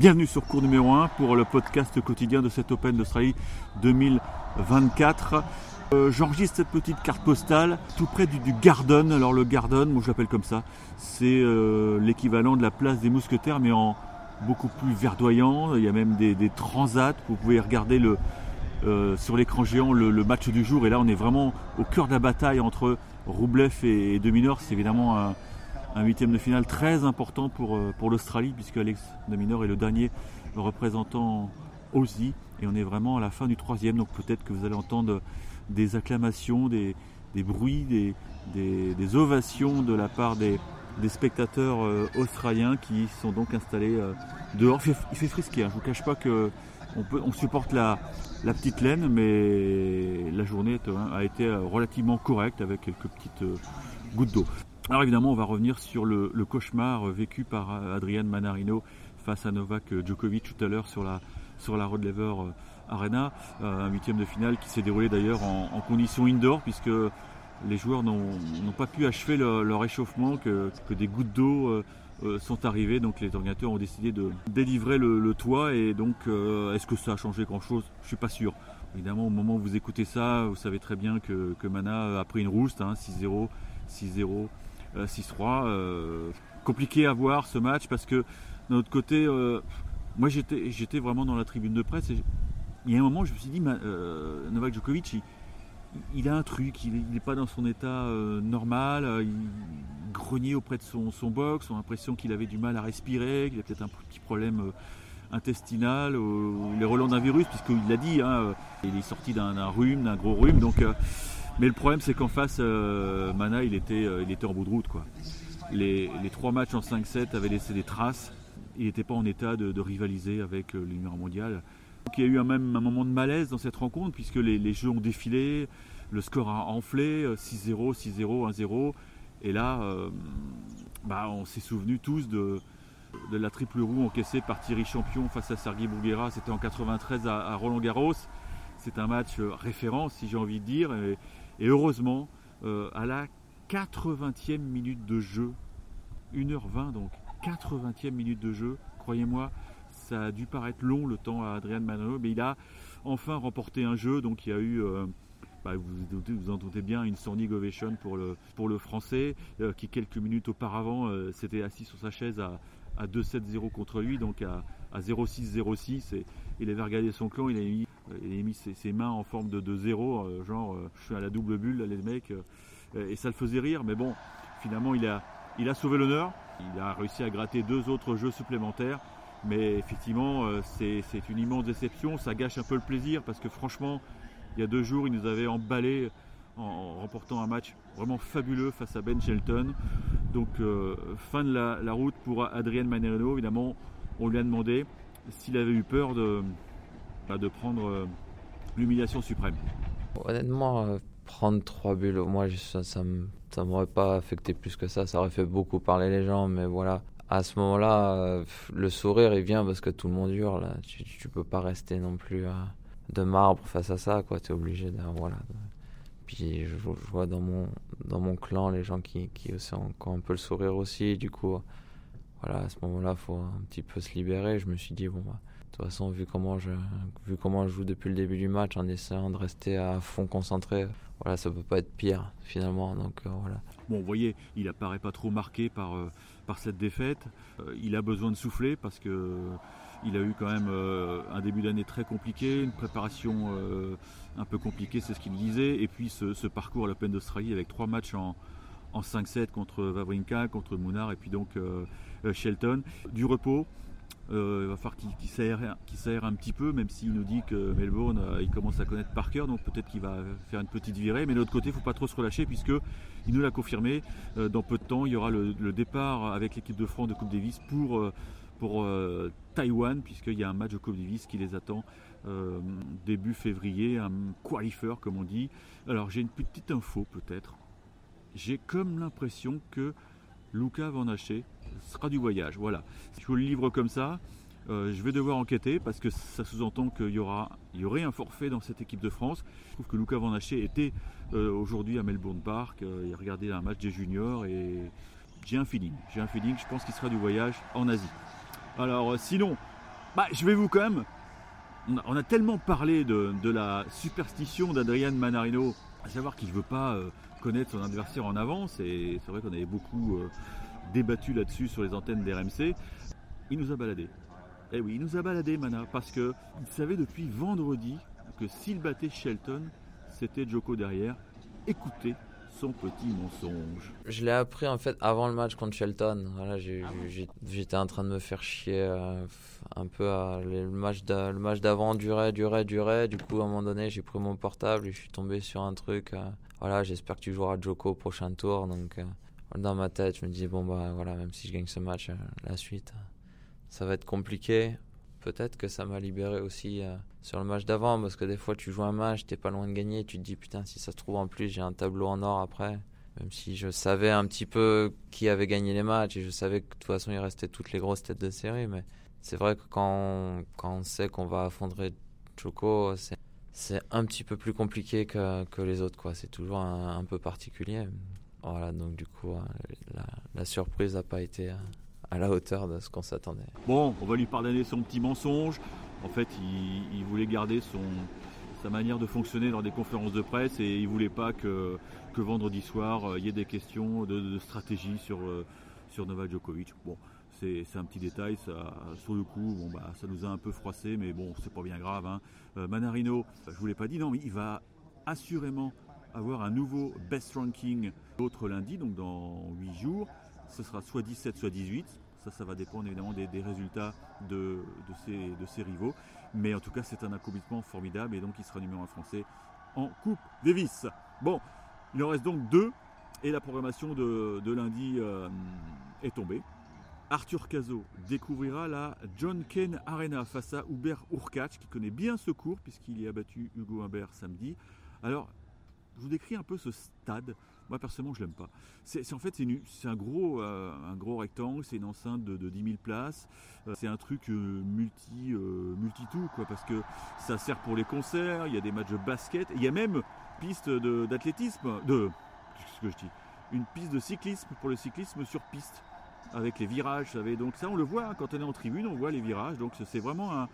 Bienvenue sur cours numéro 1 pour le podcast quotidien de cet Open d'Australie 2024. Euh, J'enregistre cette petite carte postale tout près du, Garden. Alors le Garden, moi je l'appelle comme ça, c'est euh, l'équivalent de la place des mousquetaires mais en beaucoup plus verdoyant. Il y a même des, transats. Vous pouvez regarder le, euh, sur l'écran géant le, match du jour. Et là on est vraiment au cœur de la bataille entre Roublev et, et. C'est évidemment un, un huitième de finale très important pour, euh, pour l'Australie, puisque Alex de Minor est le dernier représentant Aussie. Et on est vraiment à la fin du troisième, donc peut-être que vous allez entendre des acclamations, des, des bruits, des, des, des, ovations de la part des, spectateurs euh, australiens qui sont donc installés euh, dehors. Il fait, il frisqué, hein. je ne vous cache pas que on, peut, on supporte la, la, petite laine, mais la journée a été relativement correcte avec quelques petites gouttes d'eau. Alors évidemment, on va revenir sur le, cauchemar vécu par Adrian Manarino face à Novak Djokovic tout à l'heure sur la, sur Rod Lever Arena, un huitième de finale qui s'est déroulé d'ailleurs en, conditions indoor puisque les joueurs n'ont pas pu achever leur, échauffement, que, des gouttes d'eau euh, sont arrivées, donc les organisateurs ont décidé de délivrer le, toit et donc euh, est-ce que ça a changé grand-chose? Je suis pas sûr. Évidemment, au moment où vous écoutez ça, vous savez très bien que, que Mana a pris une rouste, hein, 6-0, 6-0. 6-3. Euh, compliqué à voir ce match parce que d'un autre côté, euh, moi j'étais, j'étais vraiment dans la tribune de presse et il y a un moment je me suis dit, euh, Novak Djokovic, il, a un truc, il n'est pas dans son état euh, normal, il grognait auprès de son, son box, on a l'impression qu'il avait du mal à respirer, qu'il a peut-être un petit problème intestinal, les relents d'un virus, puisqu'il l'a dit, hein, il est sorti d'un rhume, d'un gros rhume, donc mais le problème, c'est qu'en face, euh, Mana, il était, euh, il était en bout de route. Quoi. Les, les trois matchs en 5-7 avaient laissé des traces. Il n'était pas en état de, rivaliser avec euh, le numéro mondial. Il y a eu un, moment de malaise dans cette rencontre, puisque les, jeux ont défilé, le score a enflé, 6-0, 6-0, 1-0. Et là, bah, on s'est souvenu tous de, la triple roue encaissée par Thierry Champion face à Sergei Bouguera. C'était en 93 à, à Roland Garros. C'est un match référence, si j'ai envie de dire. Et heureusement, euh, à la 80e minute de jeu, 1h20 donc, 80e minute de jeu, croyez-moi, ça a dû paraître long le temps à Adrian Manero, mais il a enfin remporté un jeu, donc il y a eu... Euh, bah, vous, vous en doutez bien, une standing ovation pour le, pour le français, euh, qui quelques minutes auparavant s'était assis sur sa chaise à, à 2-7-0 contre lui, donc à, à 0-6-0-6, et il avait regardé son clan, il avait mis il a mis ses, mains en forme de, de zéro, euh, genre euh, je suis à la double bulle, les mecs, euh, et ça le faisait rire, mais bon, finalement il a, il a sauvé l'honneur, il a réussi à gratter deux autres jeux supplémentaires, mais effectivement c'est une immense déception, ça gâche un peu le plaisir, parce que franchement, il y a deux jours, il nous avait emballé en, remportant un match vraiment fabuleux face à Ben Shelton. Donc euh, fin de la, la, route pour Adrien Manerino, évidemment, on lui a demandé s'il avait eu peur de de prendre euh, l'humiliation suprême Honnêtement, euh, prendre trois bulles, moi, ça, ça, ça m'aurait pas affecté plus que ça. Ça aurait fait beaucoup parler les gens, mais voilà. À ce moment-là, euh, le sourire, il vient parce que tout le monde hurle. Tu, tu peux pas rester non plus de marbre face à ça, quoi. Tu es obligé de. Voilà. Puis je, vois dans mon, dans mon clan les gens qui, qui ont encore un peu le sourire aussi. Du coup, voilà, à ce moment-là, il faut un petit peu se libérer. Je me suis dit, bon, bah, de toute façon, vu comment, je, vu comment je joue depuis le début du match, en essayant de rester à fond concentré, voilà, ça peut pas être pire finalement. Donc euh, voilà. Bon, vous voyez, il apparaît pas trop marqué par, euh, par cette défaite. Euh, il a besoin de souffler parce que il a eu quand même un début d'année très compliqué, une préparation un peu compliquée, c'est ce qu'il disait, et puis ce, ce parcours à l'Open d'Australie avec trois matchs en, en 5-7 contre Wawrinka, contre Mounard et puis donc Shelton. Du repos, euh, il va falloir qu'il qu s'aère un petit peu, même s'il nous dit que Melbourne, euh, il commence à connaître par cœur, donc peut-être qu'il va faire une petite virée. Mais de l'autre côté, il ne faut pas trop se relâcher, puisque il nous l'a confirmé. Euh, dans peu de temps, il y aura le, départ avec l'équipe de France de Coupe Davis pour, pour Taïwan, puisqu'il y a un match de Coupe Davis qui les attend début février, un qualifier comme on dit. Alors j'ai une petite info peut-être. J'ai comme l'impression que Luca Van Haché sera du voyage. Voilà. Si je vous le livre comme ça, euh, je vais devoir enquêter parce que ça sous-entend qu'il y, aura, il y aurait un forfait dans cette équipe de France. Je trouve que Luca Van Haché était euh, aujourd'hui à Melbourne Park. Euh, il a regardé un match des juniors et j'ai un feeling. J'ai un feeling, je pense qu'il sera du voyage en Asie. Alors sinon, Bah, je vais vous quand même. On a, tellement parlé de, la superstition d'Adrian Manarino, à savoir qu'il ne veut pas connaître son adversaire en avance, et c'est vrai qu'on avait beaucoup euh, débattu là-dessus sur les antennes d'RMC. Il nous a baladé. Eh oui, il nous a baladé, Mana, parce qu'il savait depuis vendredi que s'il battait Shelton, c'était Joko derrière. Écoutez son petit mensonge. Je l'ai appris en fait avant le match contre Shelton. Voilà, j'étais en train de me faire chier euh, un peu. le match d'avant durait, durait, durait. Du coup, à un moment donné, j'ai pris mon portable et je suis tombé sur un truc. Euh, voilà, j'espère que tu joueras Joko au prochain tour. Donc, euh, dans ma tête, je me dis bon bah voilà, même si je gagne ce match, la suite, ça va être compliqué peut-être que ça m'a libéré aussi euh, sur le match d'avant parce que des fois tu joues un match, t'es pas loin de gagner, tu te dis putain si ça se trouve en plus j'ai un tableau en or après. Même si je savais un petit peu qui avait gagné les matchs et je savais que de toute façon il restait toutes les grosses têtes de série, mais c'est vrai que quand on, quand on sait qu'on va affondrer Choco, c'est un petit peu plus compliqué que, que les autres quoi. C'est toujours un, peu particulier. Voilà donc du coup euh, la, la surprise n'a pas été euh, à la hauteur de ce qu'on s'attendait. Bon, on va lui pardonner son petit mensonge. En fait, il, voulait garder sa manière de fonctionner dans des conférences de presse et il voulait pas que, que vendredi soir euh, il y ait des questions de, stratégie sur, euh, sur Novak Djokovic. Bon, c'est un petit détail, ça, sur le coup, bon, bah, ça nous a un peu froissé, mais bon, c'est pas bien grave. Hein. Euh, Manarino, je vous l'ai pas dit, non, mais il va assurément avoir un nouveau best ranking l'autre lundi, donc dans 8 jours ce sera soit 17, soit 18. Ça, ça va dépendre évidemment des, résultats de, ces, rivaux. Mais en tout cas, c'est un accomplissement formidable et donc il sera numéro 1 français en Coupe Davis. Bon, il en reste donc deux et la programmation de, lundi euh, est tombée. Arthur Cazot découvrira la John Kane Arena face à Hubert Urkacz qui connaît bien ce cours puisqu'il y a battu Hugo Humbert samedi. Alors, je vous décris un peu ce stade. Moi personnellement, je l'aime pas. C'est en fait c'est un gros euh, un gros rectangle, c'est une enceinte de, 10 000 places. Euh, c'est un truc euh, multi multi tout quoi parce que ça sert pour les concerts. Il y a des matchs de basket. Il y a même piste d'athlétisme de, ce que je dis? Une piste de cyclisme pour le cyclisme sur piste avec les virages. Vous savez donc ça on le voit hein, quand on est en tribune, on voit les virages. Donc c'est vraiment un,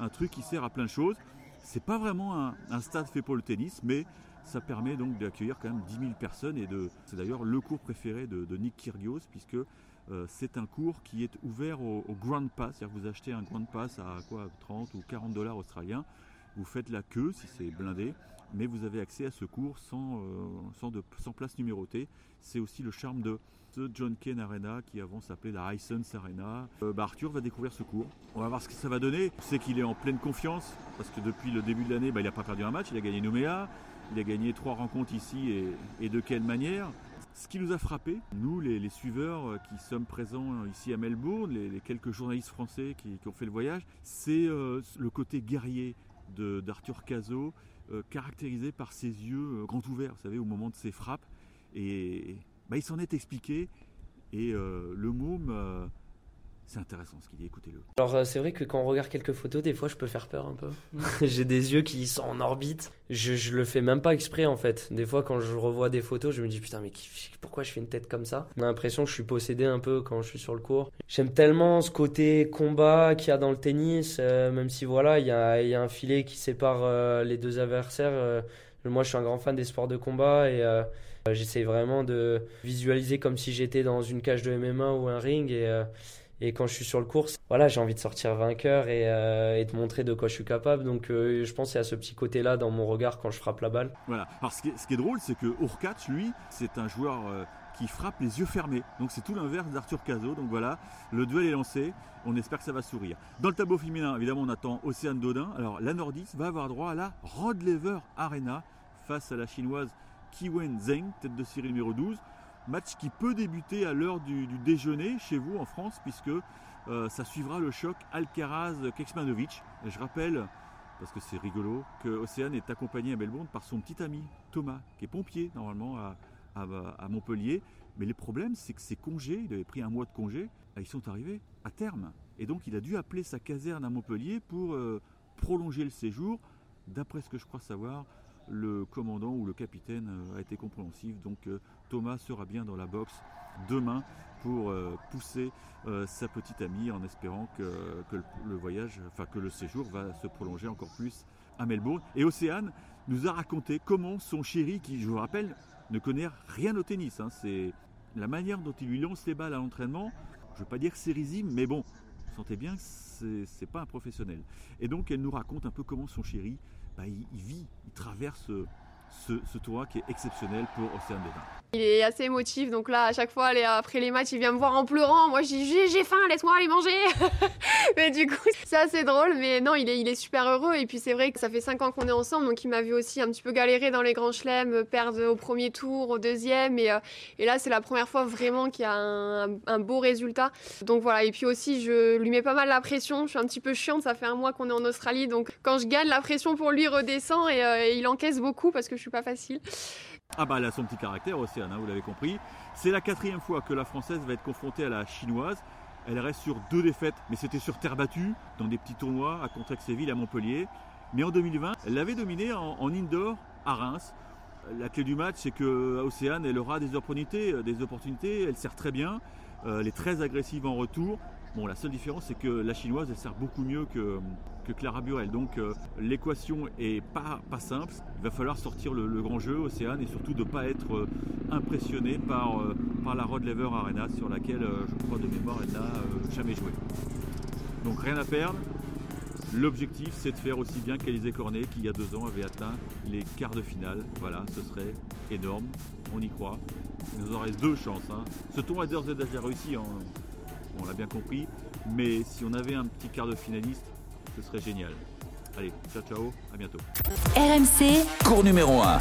un, truc qui sert à plein de choses. C'est pas vraiment un, un stade fait pour le tennis, mais ça permet donc d'accueillir quand même 10 000 personnes et de, c'est d'ailleurs le cours préféré de, Nick Kyrgios puisque euh, c'est un cours qui est ouvert au, Grand Pass, c'est-à-dire que vous achetez un Grand Pass à quoi 30 ou 40 dollars australiens, vous faites la queue si c'est blindé, mais vous avez accès à ce cours sans, euh, sans, place numérotée. C'est aussi le charme de ce John Kane Arena qui avant s'appelait la Hisense Arena. Euh, bah, Arthur va découvrir ce cours. On va voir ce que ça va donner. On sait qu'il est en pleine confiance parce que depuis le début de l'année, bah, il n'a pas perdu un match, il a gagné Nouméa, il a gagné trois rencontres ici et, de quelle manière? Ce qui nous a frappé, nous les, suiveurs euh, qui sommes présents ici à Melbourne, les, quelques journalistes français qui, ont fait le voyage, c'est euh, le côté guerrier d'Arthur Cazot, euh, caractérisé par ses yeux grands ouverts, vous savez, au moment de ses frappes. Et bah, il s'en est expliqué. Et le môme c'est intéressant ce qu'il dit, écoutez-le. Alors euh, c'est vrai que quand on regarde quelques photos, des fois je peux faire peur un peu. J'ai des yeux qui sont en orbite. Je, je le fais même pas exprès en fait. Des fois quand je revois des photos, je me dis putain mais pourquoi je fais une tête comme ça? On a l'impression que je suis possédé un peu quand je suis sur le court. J'aime tellement ce côté combat qu'il y a dans le tennis, euh, même si voilà, il y a, y a, un filet qui sépare euh, les deux adversaires. moi je suis un grand fan des sports de combat et j'essaie vraiment de visualiser comme si j'étais dans une cage de MMA ou un ring et et quand je suis sur le course, voilà, j'ai envie de sortir vainqueur et, euh, et, de montrer de quoi je suis capable. Donc euh, je pense qu'il y a ce petit côté-là dans mon regard quand je frappe la balle. Voilà. Alors ce qui est, drôle, c'est que Urkac, lui, c'est un joueur euh, qui frappe les yeux fermés. Donc c'est tout l'inverse d'Arthur Cazot. Donc voilà, le duel est lancé. On espère que ça va sourire. Dans le tableau féminin, évidemment, on attend Océane Dodin. Alors la nordiste va avoir droit à la Rod Lever Arena face à la chinoise Kiwen Zheng, tête de série numéro 12. Match qui peut débuter à l'heure du, déjeuner chez vous en France, puisque euh, ça suivra le choc Alcaraz-Keksmanovic. Je rappelle, parce que c'est rigolo, que Océane est accompagné à Melbourne par son petit ami Thomas, qui est pompier normalement à, Montpellier. Mais le problème, c'est que ses congés, il avait pris un mois de congé, ils sont arrivés à terme. Et donc il a dû appeler sa caserne à Montpellier pour euh, prolonger le séjour. D'après ce que je crois savoir, le commandant ou le capitaine euh, a été compréhensif. Donc Thomas sera bien dans la boxe demain pour euh, pousser euh, sa petite amie en espérant que, le, voyage, enfin que le séjour va se prolonger encore plus à Melbourne. Et Océane nous a raconté comment son chéri, qui je vous rappelle, ne connaît rien au tennis, hein, c'est la manière dont il lui lance les balles à l'entraînement, je ne veux pas dire que mais bon, sentez bien que c'est pas un professionnel. Et donc elle nous raconte un peu comment son chéri, bah, il, vit, il traverse ce, ce qui est exceptionnel pour Océane Dédain. Il est assez émotif, donc là, à chaque fois, après les matchs, il vient me voir en pleurant. Moi, je dis j'ai faim, laisse-moi aller manger. mais du coup, c'est assez drôle. Mais non, il est, il est super heureux. Et puis c'est vrai que ça fait 5 ans qu'on est ensemble, donc il m'a vu aussi un petit peu galérer dans les grands chelems, perdre au premier tour, au deuxième. Et, euh, et là, c'est la première fois vraiment qu'il y a un, un, beau résultat. Donc voilà. Et puis aussi, je lui mets pas mal la pression. Je suis un petit peu chiante. Ça fait un mois qu'on est en Australie, donc quand je gagne, la pression pour lui redescend et, euh, et il encaisse beaucoup parce que je suis pas facile. Ah bah elle a son petit caractère Océane, vous l'avez compris. C'est la quatrième fois que la française va être confrontée à la chinoise. Elle reste sur deux défaites, mais c'était sur terre battue, dans des petits tournois à Contrexéville, à Montpellier. Mais en 2020, elle l'avait dominée en, indoor à Reims. La clé du match, c'est que Océane, elle aura des opportunités, des opportunités. Elle sert très bien. Euh, elle est très agressive en retour. Bon, la seule différence, c'est que la chinoise, elle sert beaucoup mieux que, Clara Burel. Donc, euh, l'équation est pas, pas simple. Il va falloir sortir le, grand jeu, Océane, et surtout de ne pas être euh, impressionné par, euh, par la Rod Lever Arena, sur laquelle, je crois de mémoire, elle n'a jamais joué. Donc, rien à perdre. L'objectif, c'est de faire aussi bien qu'Alizé Cornet, qui il y a deux ans avait atteint les quarts de finale. Voilà, ce serait énorme. On y croit. Il nous en reste deux chances. Hein. Ce tournoi d'ores et déjà réussi. Hein on l'a bien compris. Mais si on avait un petit quart de finaliste, ce serait génial. Allez, ciao ciao, à bientôt. RMC, cours numéro 1.